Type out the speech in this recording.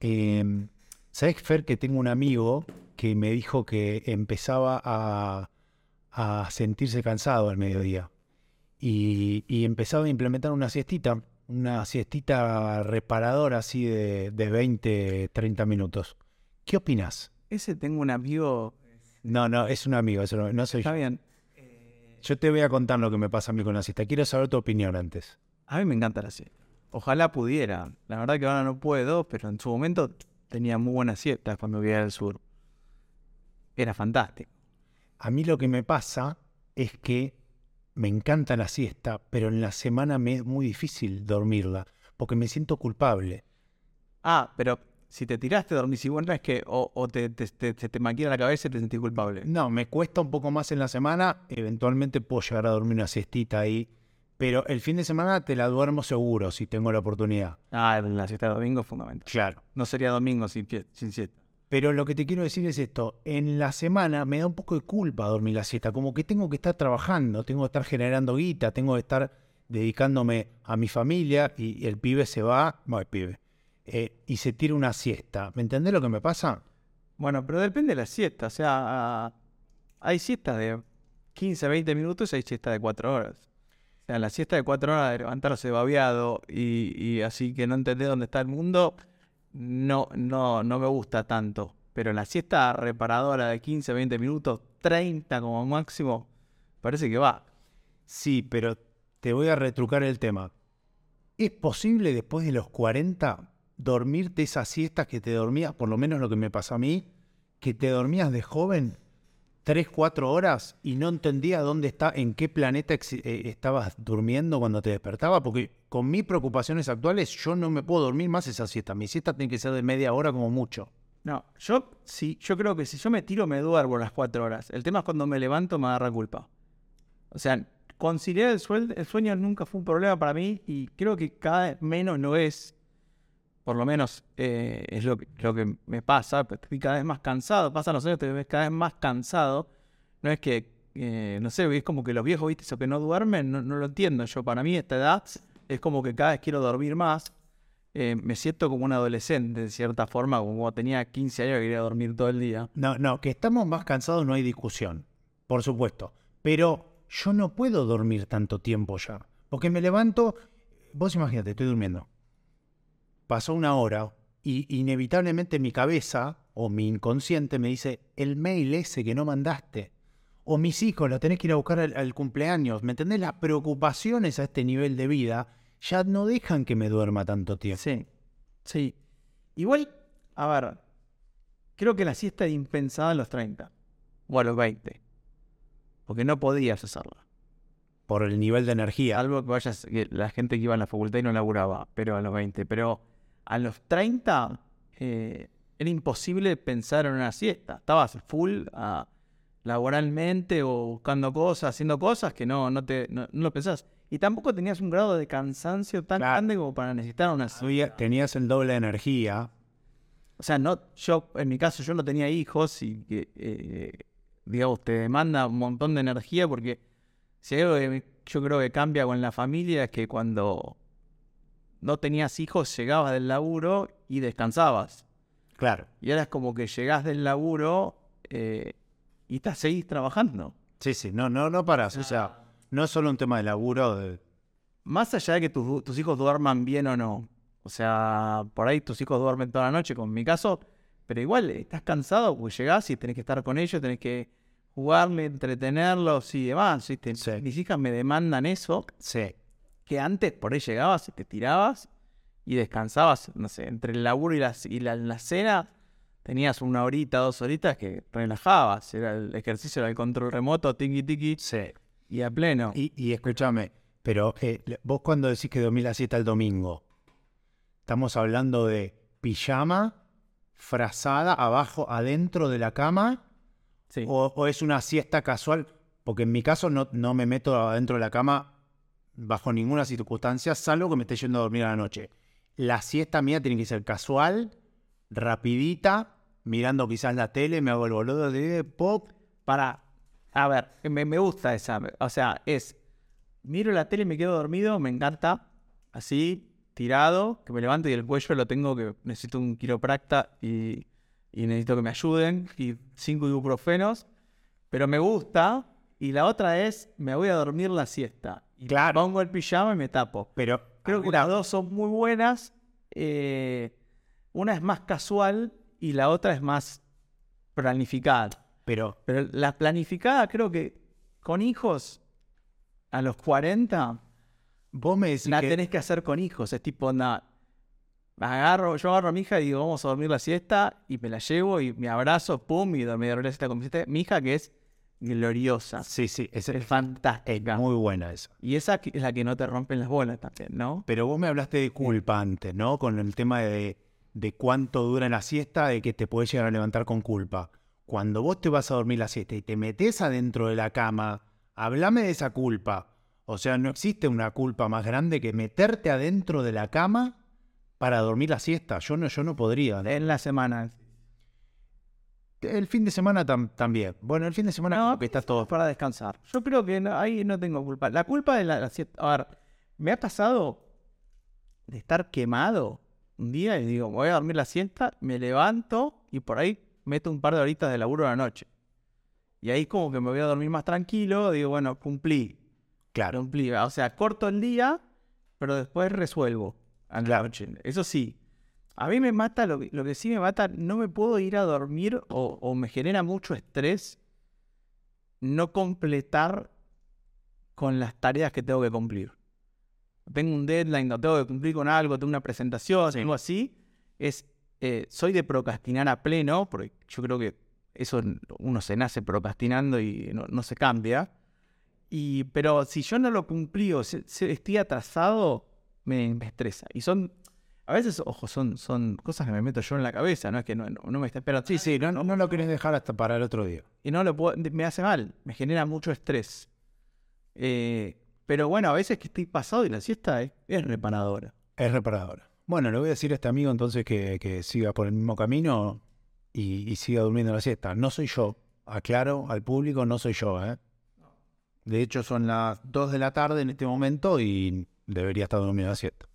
Eh, ¿Sabes, Fer, que tengo un amigo que me dijo que empezaba a, a sentirse cansado al mediodía y, y empezaba a implementar una siestita, una siestita reparadora así de, de 20, 30 minutos. ¿Qué opinas? Ese tengo un amigo. No, no, es un amigo, eso no, no soy Está yo. bien. Yo te voy a contar lo que me pasa a mí con la siesta. Quiero saber tu opinión antes. A mí me encanta la siesta. Ojalá pudiera. La verdad que ahora no puedo, pero en su momento tenía muy buenas siestas cuando vivía al sur. Era fantástico. A mí lo que me pasa es que me encanta la siesta, pero en la semana me es muy difícil dormirla, porque me siento culpable. Ah, pero si te tiraste, dormís igual, no es que o, o te, te, te, maquina la cabeza y te sentís culpable. No, me cuesta un poco más en la semana, eventualmente puedo llegar a dormir una siestita ahí, pero el fin de semana te la duermo seguro si tengo la oportunidad. Ah, la siesta de domingo es fundamental. Claro. No sería domingo sin, siesta. Pero lo que te quiero decir es esto, en la semana me da un poco de culpa dormir la siesta, como que tengo que estar trabajando, tengo que estar generando guita, tengo que estar dedicándome a mi familia y, y el pibe se va, no el pibe, eh, y se tira una siesta. ¿Me entendés lo que me pasa? Bueno, pero depende de la siesta. O sea, hay siestas de 15, 20 minutos y hay siestas de 4 horas. Sea, la siesta de 4 horas de levantarse babeado y, y así que no entendés dónde está el mundo, no, no, no me gusta tanto. Pero la siesta reparadora de 15, 20 minutos, 30 como máximo, parece que va. Sí, pero te voy a retrucar el tema. ¿Es posible después de los 40 dormirte esas siestas que te dormías, por lo menos lo que me pasó a mí, que te dormías de joven 3, 4 horas y no entendías dónde está, en qué planeta eh, estabas durmiendo cuando te despertaba? Porque con mis preocupaciones actuales yo no me puedo dormir más esa siesta. Mi siesta tiene que ser de media hora como mucho. No, yo sí, yo creo que si yo me tiro me duermo las 4 horas. El tema es cuando me levanto me agarra culpa. O sea, conciliar el, el sueño nunca fue un problema para mí y creo que cada vez menos lo es. Por lo menos eh, es lo que, me pasa. pues, Estoy cada vez más cansado. Pasan los años, te ves cada vez más cansado. No es que, eh, no sé, es como que los viejos, viste, eso que no duermen, no, lo entiendo. Yo, para mí, esta edad es como que cada vez quiero dormir más. Eh, me siento como un adolescente, de cierta forma, como tenía 15 años que quería dormir todo el día. No, no, que estamos más cansados no hay discusión, por supuesto. Pero yo no puedo dormir tanto tiempo ya. Porque me levanto, vos imagínate, estoy durmiendo. Pasó una hora y inevitablemente mi cabeza o mi inconsciente me dice, el mail ese que no mandaste. O mis hijos, lo tenés que ir a buscar al, al cumpleaños. ¿Me entendés? Las preocupaciones a este nivel de vida ya no dejan que me duerma tanto tiempo. Sí, sí. Igual, a ver, creo que la siesta era impensada en los 30 o a los 20. Porque no podías hacerla. Por el nivel de energía. Algo que vayas, que la gente que iba a la facultad y no laburaba, pero a los 20. Pero a los 30 eh, era imposible pensar en una siesta. Estabas full ah, laboralmente o buscando cosas, haciendo cosas que no, no, te, no, no lo pensás. Y tampoco tenías un grado de cansancio tan Claro. grande como para necesitar una siesta. Tenías el doble de energía. O sea, no, yo, en mi caso, yo no tenía hijos y que, eh, digamos, te demanda un montón de energía porque si algo que yo creo que cambia con la familia es que cuando no tenías hijos llegabas del laburo y descansabas. Claro. Y ahora es como que llegás del laburo eh, y estás, seguís trabajando. Sí, sí, no, no, no paras. O sea, no es solo un tema de laburo. de- Más allá de que tus, tus hijos duerman bien o no. O sea, por ahí tus hijos duermen toda la noche, como en mi caso, pero igual estás cansado porque llegás y tenés que estar con ellos, tenés que jugarle, entretenerlos y demás. ¿viste? Sí. Mis hijas me demandan eso, Sí. Que antes por ahí llegabas y te tirabas y descansabas, no sé, entre el laburo y la, y la, la cena tenías una horita, dos horitas que relajabas. Era el ejercicio, era el control remoto, tiki tiki, Sí. y a pleno. Y, y escúchame, pero eh, vos cuando decís que dormís la siesta el domingo, estamos hablando de pijama, frazada, abajo, adentro de la cama, Sí. o, o es una siesta casual, porque en mi caso no, no me meto adentro de la cama bajo ninguna circunstancia, salvo que me esté yendo a dormir a la noche. La siesta mía tiene que ser casual, rapidita, mirando quizás la tele, me hago el boludo de pop. Para, a ver, me, me gusta esa. O sea, es, miro la tele me quedo dormido, me encanta. Así, tirado, que me levanto y el cuello lo tengo que necesito un quiropracta y, y necesito que me ayuden y cinco ibuprofenos, pero me gusta. Y la otra es, me voy a dormir la siesta. Y Claro. pongo el pijama y me tapo. Pero Creo que las dos son muy buenas. eh, una es más casual y la otra es más planificada. Pero Pero la planificada creo que con hijos a los 40 vos me decís la que... tenés que hacer con hijos. Es tipo, onda, agarro, yo agarro a mi hija y digo, vamos a dormir la siesta y me la llevo y me abrazo, pum, y dormí la siesta con mi siesta. Mi hija que es gloriosa, Sí, sí, es, es es fantástica. muy buena esa. Y esa es la que no te rompen las bolas también, ¿no? Pero vos me hablaste de culpa antes, ¿no? Con el tema de, de cuánto dura la siesta, de que te puedes llegar a levantar con culpa. Cuando vos te vas a dormir la siesta y te metes adentro de la cama, hablame de esa culpa. O sea, no existe una culpa más grande que meterte adentro de la cama para dormir la siesta. Yo no, yo no podría. ¿no? En la semana. El fin de semana tam- también. Bueno, el fin de semana No, que está todo. para descansar. Yo creo que no- ahí no tengo culpa. La culpa de la, la siesta. A ver, me ha pasado de estar quemado un día y digo, voy a dormir la siesta, me levanto y por ahí meto un par de horitas de laburo a la noche. Y ahí como que me voy a dormir más tranquilo, digo, bueno, cumplí, Claro. cumplí. O sea, corto el día, pero después resuelvo a la Claro. noche. Eso sí. A mí me mata, lo que, lo que sí me mata, no me puedo ir a dormir o, o me genera mucho estrés no completar con las tareas que tengo que cumplir. Tengo un deadline, no tengo que cumplir con algo, tengo una presentación, algo así. Es, eh, soy de procrastinar a pleno, porque yo creo que eso uno se nace procrastinando y no, no se cambia. Y, pero si yo no lo cumplí o se- estoy atrasado, me, me estresa. Y son, a veces, ojo, son, son cosas que me meto yo en la cabeza, no es que no, no- me está esperando. Sí, sí, no, no lo querés dejar hasta para el otro día. Y no lo puedo, me hace mal, me genera mucho estrés. Eh, pero bueno, a veces que estoy pasado y la siesta es, es reparadora. Es reparadora. Bueno, le voy a decir a este amigo entonces que, que siga por el mismo camino y, y siga durmiendo la siesta. No soy yo. Aclaro al público, no soy yo. ¿eh? De hecho, son las 2 de la tarde en este momento y debería estar durmiendo la siesta.